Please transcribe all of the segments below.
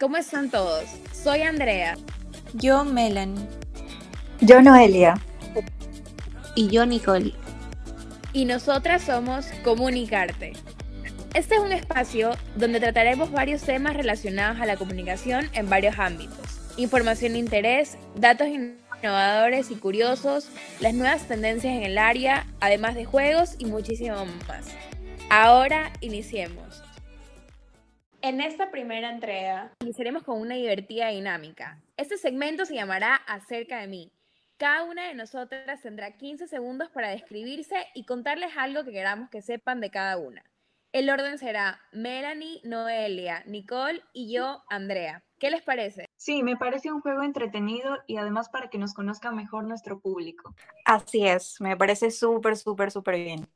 ¿Cómo están todos? Soy Andrea. Yo, Melanie. Yo, Noelia. Y yo, Nicole. Y nosotras somos Comunicarte. Este es un espacio donde trataremos varios temas relacionados a la comunicación en varios ámbitos. Información de interés, datos innovadores y curiosos, las nuevas tendencias en el área, además de juegos y muchísimo más. Ahora iniciemos. En esta primera entrega iniciaremos con una divertida dinámica. Este segmento se llamará Acerca de mí. Cada una de nosotras tendrá 15 segundos para describirse y contarles algo que queramos que sepan de cada una. El orden será Melanie, Noelia, Nicole y yo, Andrea. ¿Qué les parece? Sí, me parece un juego entretenido y además para que nos conozca mejor nuestro público. Así es, me parece súper, súper, súper bien.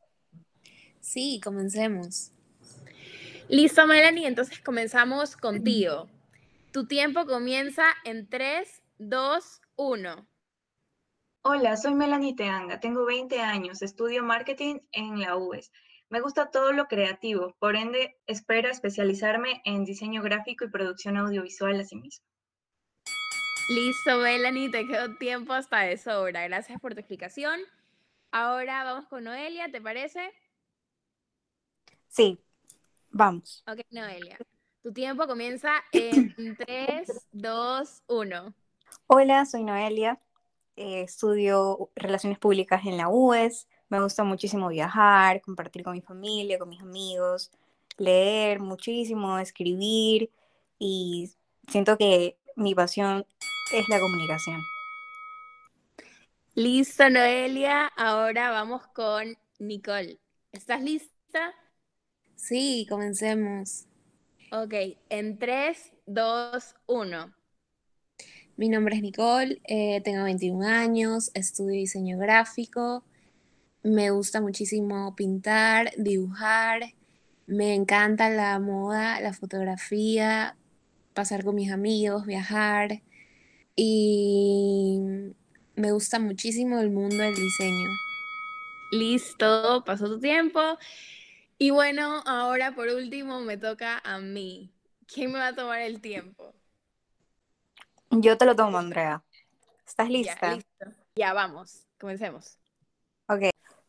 Sí, comencemos. Listo, Melanie, entonces comenzamos contigo. Tu tiempo comienza en 3, 2, 1. Hola, soy Melanie Teanga, tengo 20 años, estudio marketing en la UES. Me gusta todo lo creativo, por ende espero especializarme en diseño gráfico y producción audiovisual asimismo. Listo, Melanie, te quedó tiempo hasta de sobra. Gracias por tu explicación. Ahora vamos con Noelia, ¿te parece? Sí, vamos. Ok, Noelia. Tu tiempo comienza en 3, 2, 1. Hola, soy Noelia. eh, estudio Relaciones Públicas en la UES. Me gusta muchísimo viajar, compartir con mi familia, con mis amigos, leer muchísimo, escribir y siento que mi pasión es la comunicación. Listo, Noelia. Ahora vamos con Nicole. ¿Estás lista? Sí, comencemos. Ok, en 3, 2, 1. Mi nombre es Nicole, eh, tengo 21 años, estudio diseño gráfico, me gusta muchísimo pintar, dibujar, me encanta la moda, la fotografía, pasar con mis amigos, viajar y me gusta muchísimo el mundo del diseño. Listo, pasó tu tiempo. Y bueno, ahora por último me toca a mí. ¿Quién me va a tomar el tiempo? Yo te lo tomo, Andrea. ¿Estás Ya, lista? listo. Ya, vamos, comencemos.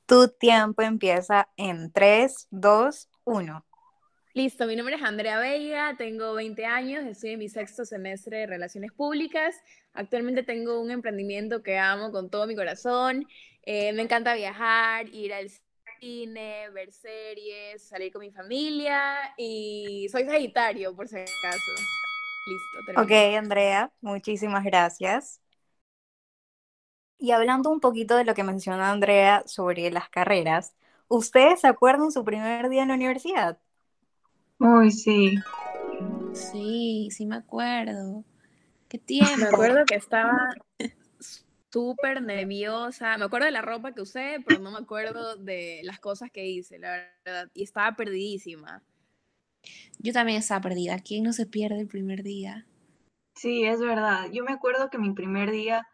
Ok. Tu tiempo empieza en 3, 2, 1. Listo, mi nombre es Andrea Veiga, tengo 20 años, estoy en mi sexto semestre de Relaciones Públicas. Actualmente tengo un emprendimiento que amo con todo mi corazón. Eh, me encanta viajar, ir al cine, ver series, salir con mi familia y soy Sagitario, por si acaso. Listo, Ok, terminé. Andrea, muchísimas gracias. Y hablando un poquito de lo que mencionó Andrea sobre las carreras, ¿ustedes se acuerdan su primer día en la universidad? Uy, sí. Sí, sí me acuerdo. ¿Qué Me tiempo? acuerdo que estaba súper nerviosa. Me acuerdo de la ropa que usé, pero no me acuerdo de las cosas que hice, la verdad. Y estaba perdidísima. Yo también estaba perdida. ¿Quién no se pierde el primer día? Sí, es verdad. Yo me acuerdo que mi primer día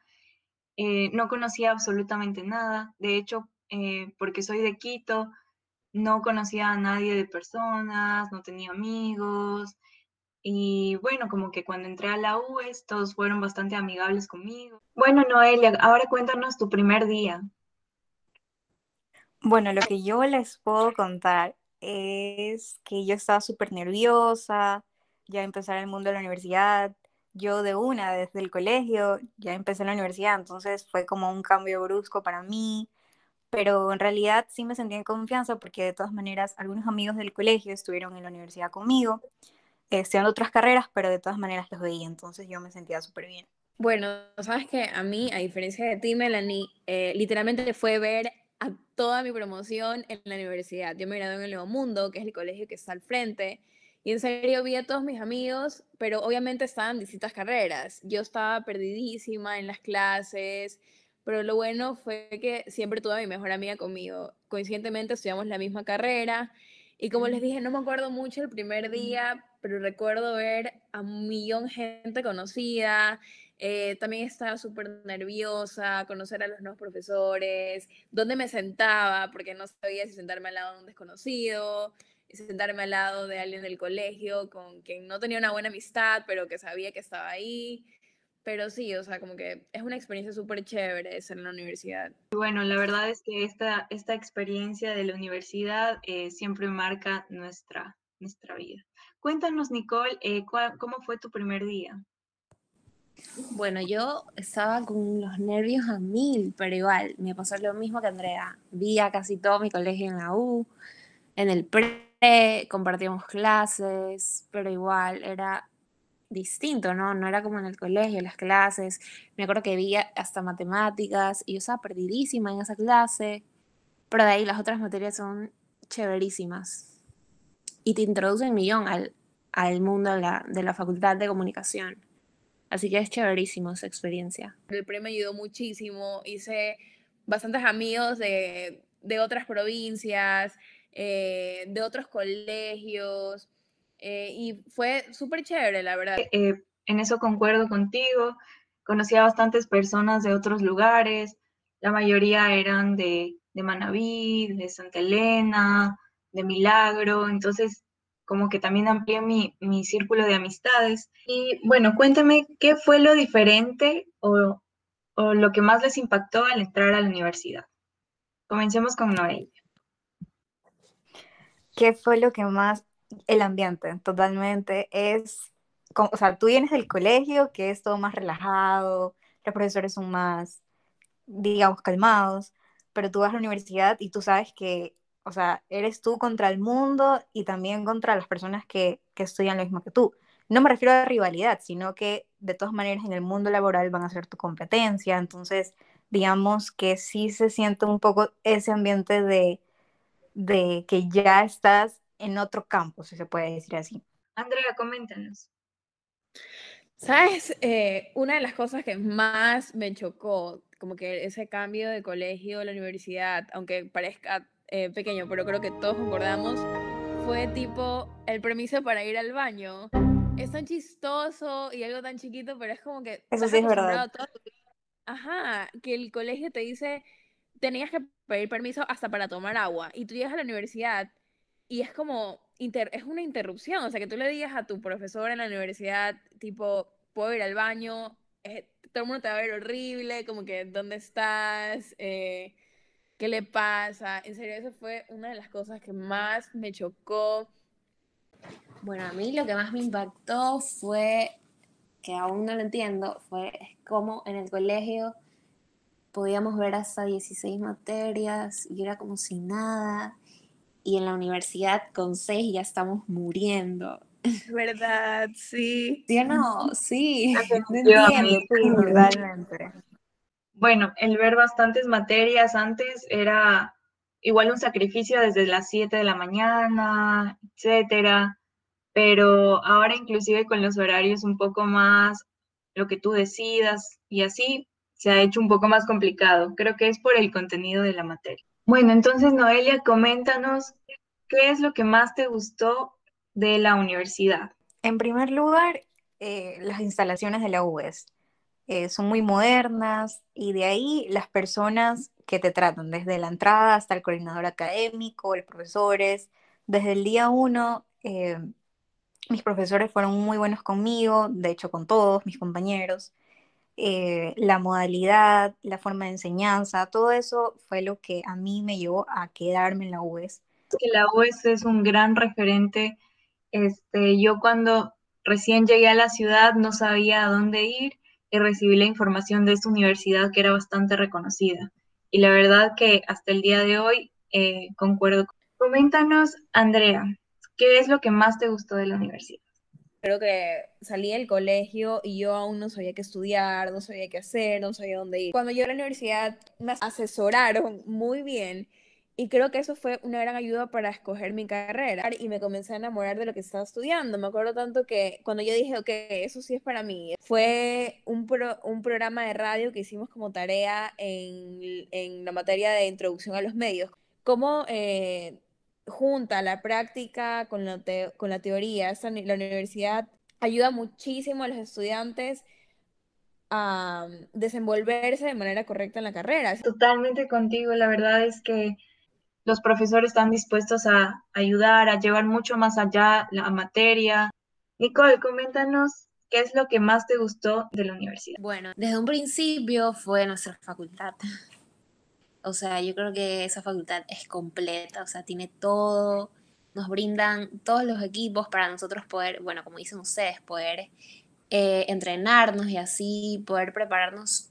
eh, no conocía absolutamente nada. De hecho, eh, porque soy de Quito, no conocía a nadie de personas, no tenía amigos. Y bueno, como que cuando entré a la UES, todos fueron bastante amigables conmigo. Bueno, Noelia, ahora cuéntanos tu primer día. Bueno, lo que yo les puedo contar es que yo estaba súper nerviosa, ya empezar el mundo de la universidad. Yo de una, desde el colegio, ya empecé la universidad, entonces fue como un cambio brusco para mí, pero en realidad sí me sentí en confianza porque de todas maneras algunos amigos del colegio estuvieron en la universidad conmigo, eh, estudiando otras carreras, pero de todas maneras los veía, entonces yo me sentía súper bien. Bueno, sabes que a mí, a diferencia de ti, Melanie, eh, literalmente fue ver a toda mi promoción en la universidad. Yo me gradué en el Nuevo Mundo, que es el colegio que está al frente, y en serio vi a todos mis amigos, pero obviamente estaban distintas carreras. Yo estaba perdidísima en las clases, pero lo bueno fue que siempre tuve a mi mejor amiga conmigo. Coincidentemente estudiamos la misma carrera, y como les dije, no me acuerdo mucho el primer día, pero recuerdo ver a un millón de gente conocida, Eh, también estaba súper nerviosa, conocer a los nuevos profesores, dónde me sentaba, porque no sabía si sentarme al lado de un desconocido, sentarme al lado de alguien del colegio con quien no tenía una buena amistad, pero que sabía que estaba ahí. Pero sí, o sea, como que es una experiencia súper chévere ser en la universidad. Bueno, la verdad es que esta, esta experiencia de la universidad eh, siempre marca nuestra, nuestra vida. Cuéntanos, Nicole, eh, ¿cómo fue tu primer día? Bueno, yo estaba con los nervios a mil, pero igual, me pasó lo mismo que Andrea. Vi a casi todo mi colegio en la U, en el pre, compartíamos clases, pero igual era distinto, ¿no? No era como en el colegio, las clases. Me acuerdo que vi hasta matemáticas y yo estaba perdidísima en esa clase, pero de ahí las otras materias son chéverísimas y te introducen millón al, al mundo de la, de la facultad de comunicación. Así que es chéverísimo esa experiencia. El premio me ayudó muchísimo. Hice bastantes amigos de, de otras provincias, eh, de otros colegios. Eh, y fue súper chévere, la verdad. Eh, en eso concuerdo contigo. Conocí a bastantes personas de otros lugares. La mayoría eran de, de Manaví, de Santa Elena, de Milagro. Entonces como que también amplié mi, mi círculo de amistades. Y bueno, cuéntame, ¿qué fue lo diferente o, o lo que más les impactó al entrar a la universidad? Comencemos con Noelia. ¿Qué fue lo que más? El ambiente, totalmente. Es, o sea, tú vienes del colegio, que es todo más relajado, los profesores son más, digamos, calmados, pero tú vas a la universidad y tú sabes que o sea, eres tú contra el mundo y también contra las personas que, que estudian lo mismo que tú. No me refiero a rivalidad, sino que de todas maneras en el mundo laboral van a ser tu competencia, entonces digamos que sí se siente un poco ese ambiente de, de que ya estás en otro campo, si se puede decir así. Andrea, coméntanos. Sabes, eh, una de las cosas que más me chocó, como que ese cambio de colegio a la universidad, aunque parezca eh, pequeño, pero creo que todos concordamos, fue tipo el permiso para ir al baño. Es tan chistoso y algo tan chiquito, pero es como que... Eso sí es verdad. Ajá, que el colegio te dice, tenías que pedir permiso hasta para tomar agua. Y tú llegas a la universidad y es como, es una interrupción. O sea, que tú le digas a tu profesor en la universidad, tipo, puedo ir al baño, eh, todo el mundo te va a ver horrible, como que, ¿dónde estás? Eh, ¿Qué le pasa? En serio, eso fue una de las cosas que más me chocó. Bueno, a mí lo que más me impactó fue, que aún no lo entiendo, fue cómo en el colegio podíamos ver hasta 16 materias y era como si nada. Y en la universidad con 6 ya estamos muriendo. ¿Verdad? Sí. ¿Sí o no? Sí. Bueno, el ver bastantes materias antes era igual un sacrificio desde las 7 de la mañana, etcétera, pero ahora inclusive con los horarios un poco más lo que tú decidas y así se ha hecho un poco más complicado. Creo que es por el contenido de la materia. Bueno, entonces Noelia, coméntanos qué es lo que más te gustó de la universidad. En primer lugar, eh, las instalaciones de la UES. Eh, son muy modernas y de ahí las personas que te tratan, desde la entrada hasta el coordinador académico, los profesores, desde el día uno, eh, mis profesores fueron muy buenos conmigo, de hecho con todos mis compañeros. Eh, la modalidad, la forma de enseñanza, todo eso fue lo que a mí me llevó a quedarme en la UES. La UES es un gran referente. Este, yo cuando recién llegué a la ciudad no sabía a dónde ir y recibí la información de esta universidad que era bastante reconocida. Y la verdad que hasta el día de hoy eh, concuerdo. Coméntanos, Andrea, ¿qué es lo que más te gustó de la universidad? Creo que salí del colegio y yo aún no sabía qué estudiar, no sabía qué hacer, no sabía dónde ir. Cuando yo a la universidad me asesoraron muy bien y creo que eso fue una gran ayuda para escoger mi carrera y me comencé a enamorar de lo que estaba estudiando. Me acuerdo tanto que cuando yo dije, ok, eso sí es para mí, fue un, un programa de radio que hicimos como tarea en, en la materia de introducción a los medios. Cómo eh, junta la práctica con la, con la teoría. la universidad ayuda muchísimo a los estudiantes a desenvolverse de manera correcta en la carrera. Totalmente contigo, la verdad es que los profesores están dispuestos a ayudar, a llevar mucho más allá la materia. Nicole, coméntanos qué es lo que más te gustó de la universidad. Bueno, desde un principio fue nuestra facultad. O sea, yo creo que esa facultad es completa, o sea, tiene todo, nos brindan todos los equipos para nosotros poder, bueno, como dicen ustedes, poder eh, entrenarnos y así poder prepararnos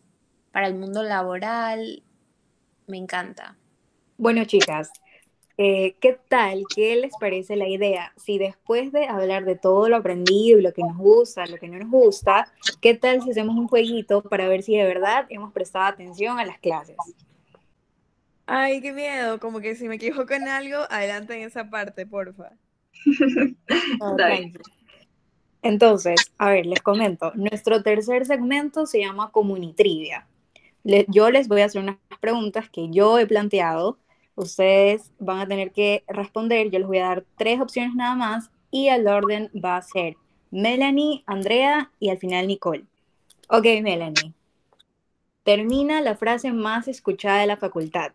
para el mundo laboral. Me encanta. Bueno, chicas, eh, ¿qué tal? ¿Qué les parece la idea? Si después de hablar de todo lo aprendido lo que nos gusta, lo que no nos gusta, ¿qué tal si hacemos un jueguito para ver si de verdad hemos prestado atención a las clases? Ay, qué miedo, como que si me equivoco en algo, adelante en esa parte, porfa. Entonces, a ver, les comento. Nuestro tercer segmento se llama Comunitrivia. yo les voy a hacer unas preguntas que yo he planteado Ustedes van a tener que responder. Yo les voy a dar tres opciones nada más y el orden va a ser Melanie, Andrea y al final Nicole. Ok, Melanie. Termina la frase más escuchada de la facultad.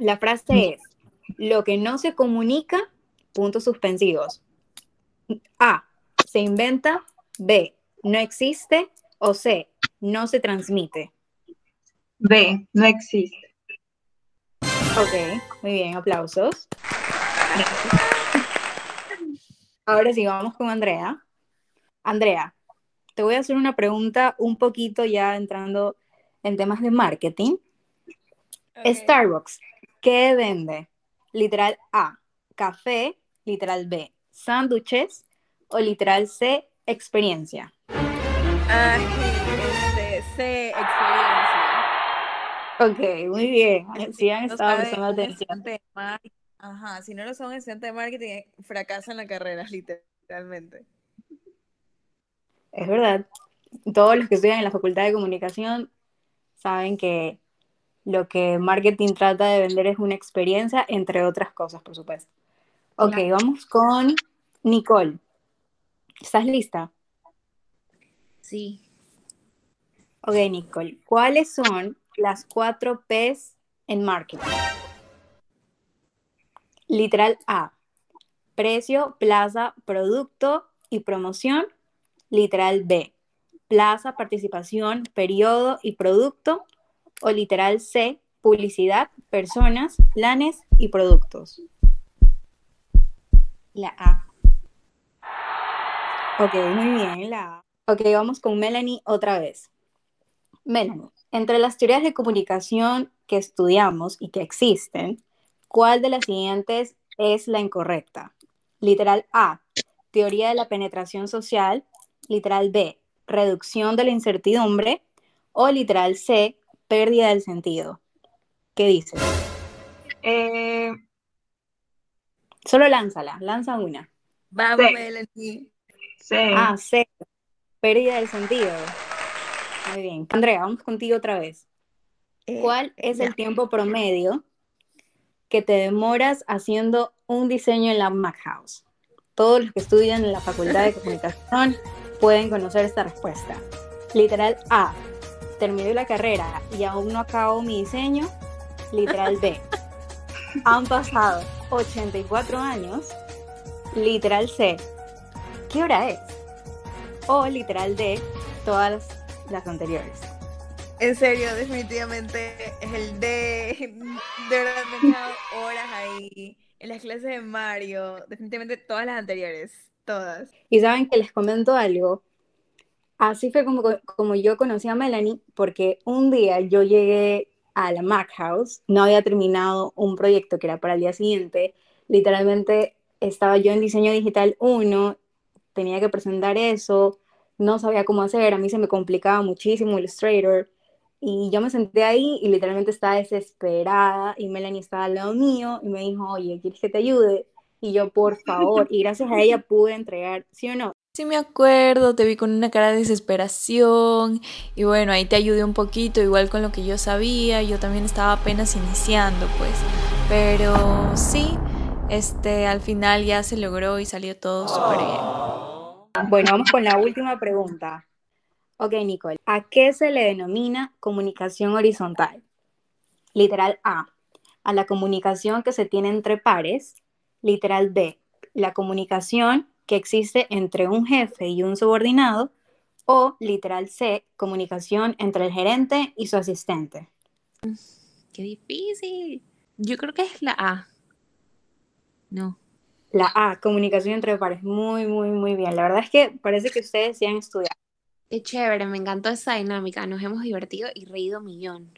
La frase es, lo que no se comunica, puntos suspensivos. A, se inventa. B, no existe. O C, no se transmite. B, no existe. Ok, muy bien, aplausos. Ahora sí, vamos con Andrea. Andrea, te voy a hacer una pregunta un poquito ya entrando en temas de marketing. Starbucks, ¿qué vende? Literal A, café, literal B, sándwiches o literal C, experiencia. Ay, este, C, experiencia. Ok, muy bien. Sí han estado prestando atención. Ajá, si no lo son estudiantes de marketing, fracasan la carrera, literalmente. Es verdad. Todos los que estudian en la Facultad de Comunicación saben que lo que marketing trata de vender es una experiencia, entre otras cosas, por supuesto. Ok, vamos con Nicole. ¿Estás lista? Sí. Ok, Nicole, ¿cuáles son las cuatro P's en marketing. Literal A, precio, plaza, producto y promoción. Literal B, plaza, participación, periodo y producto. O literal C, publicidad, personas, planes y productos. La A. Ok, muy bien, la A. Ok, vamos con Melanie otra vez. Melanie, entre las teorías de comunicación que estudiamos y que existen, ¿cuál de las siguientes es la incorrecta? Literal A, teoría de la penetración social. Literal B, reducción de la incertidumbre. O literal C, pérdida del sentido. ¿Qué dices? Eh, Solo lánzala, lanza una. Vamos, Melanie. C. Ah, C, pérdida del sentido. Muy bien. Andrea, vamos contigo otra vez. Eh, ¿Cuál es el tiempo promedio que te demoras haciendo un diseño en la Mac House? Todos los que estudian en la Facultad de Comunicación pueden conocer esta respuesta. Literal A, terminé la carrera y aún no acabo mi diseño. Literal B, han pasado 84 años. Literal C, ¿qué hora es? O literal D, todas las anteriores. En serio, definitivamente es el de. De verdad me he quedado horas ahí. En las clases de Mario. Definitivamente todas las anteriores. Todas. Y saben que les comento algo. Así fue como, como yo conocí a Melanie, porque un día yo llegué a la Mac House, no había terminado un proyecto que era para el día siguiente. Literalmente estaba yo en diseño digital 1, tenía que presentar eso, no sabía cómo hacer, a mí se me complicaba muchísimo Illustrator y yo me senté ahí y literalmente estaba desesperada y Melanie estaba al lado mío y me dijo, oye, ¿quieres que te ayude? Y yo, por favor, y gracias a ella pude entregar, ¿sí o no? Sí me acuerdo, te vi con una cara de desesperación y bueno, ahí te ayudé un poquito, igual con lo que yo sabía, yo también estaba apenas iniciando pues, pero sí, este, al final ya se logró y salió todo súper bien. Bueno, vamos con la última pregunta. Ok, Nicole, ¿a qué se le denomina comunicación horizontal? Literal A, a la comunicación que se tiene entre pares. Literal B, la comunicación que existe entre un jefe y un subordinado. O literal C, comunicación entre el gerente y su asistente. Qué difícil. Yo creo que es la A. No. La A, comunicación entre pares. Muy, muy, muy bien. La verdad es que parece que ustedes sí han estudiado. Qué chévere, me encantó esa dinámica. Nos hemos divertido y reído millón.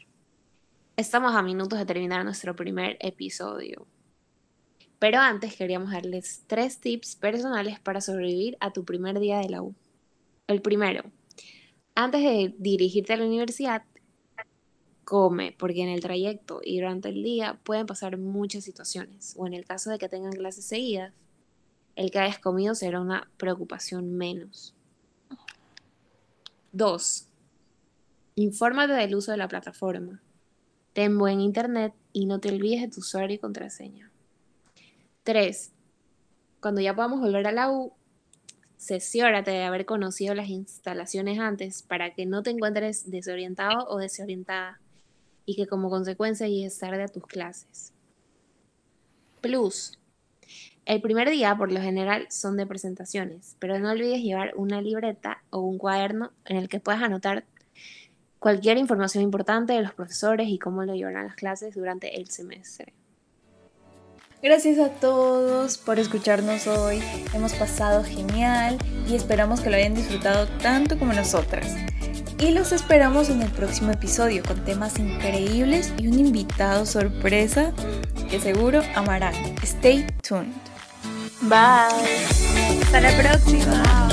Estamos a minutos de terminar nuestro primer episodio. Pero antes queríamos darles tres tips personales para sobrevivir a tu primer día de la U. El primero, antes de dirigirte a la universidad, come, porque en el trayecto y durante el día pueden pasar muchas situaciones, o en el caso de que tengan clases seguidas, el que hayas comido será una preocupación menos. Dos, infórmate del uso de la plataforma. Ten buen internet y no te olvides de tu usuario y contraseña. Tres, cuando ya podamos volver a la U, sesiórate de haber conocido las instalaciones antes para que no te encuentres desorientado o desorientada y que como consecuencia llegues tarde a tus clases. Plus. El primer día, por lo general, son de presentaciones, pero no olvides llevar una libreta o un cuaderno en el que puedas anotar cualquier información importante de los profesores y cómo lo llevarán las clases durante el semestre. Gracias a todos por escucharnos hoy. Hemos pasado genial y esperamos que lo hayan disfrutado tanto como nosotras. Y los esperamos en el próximo episodio con temas increíbles y un invitado sorpresa que seguro amarán. Stay tuned. Bye. Hasta la próxima.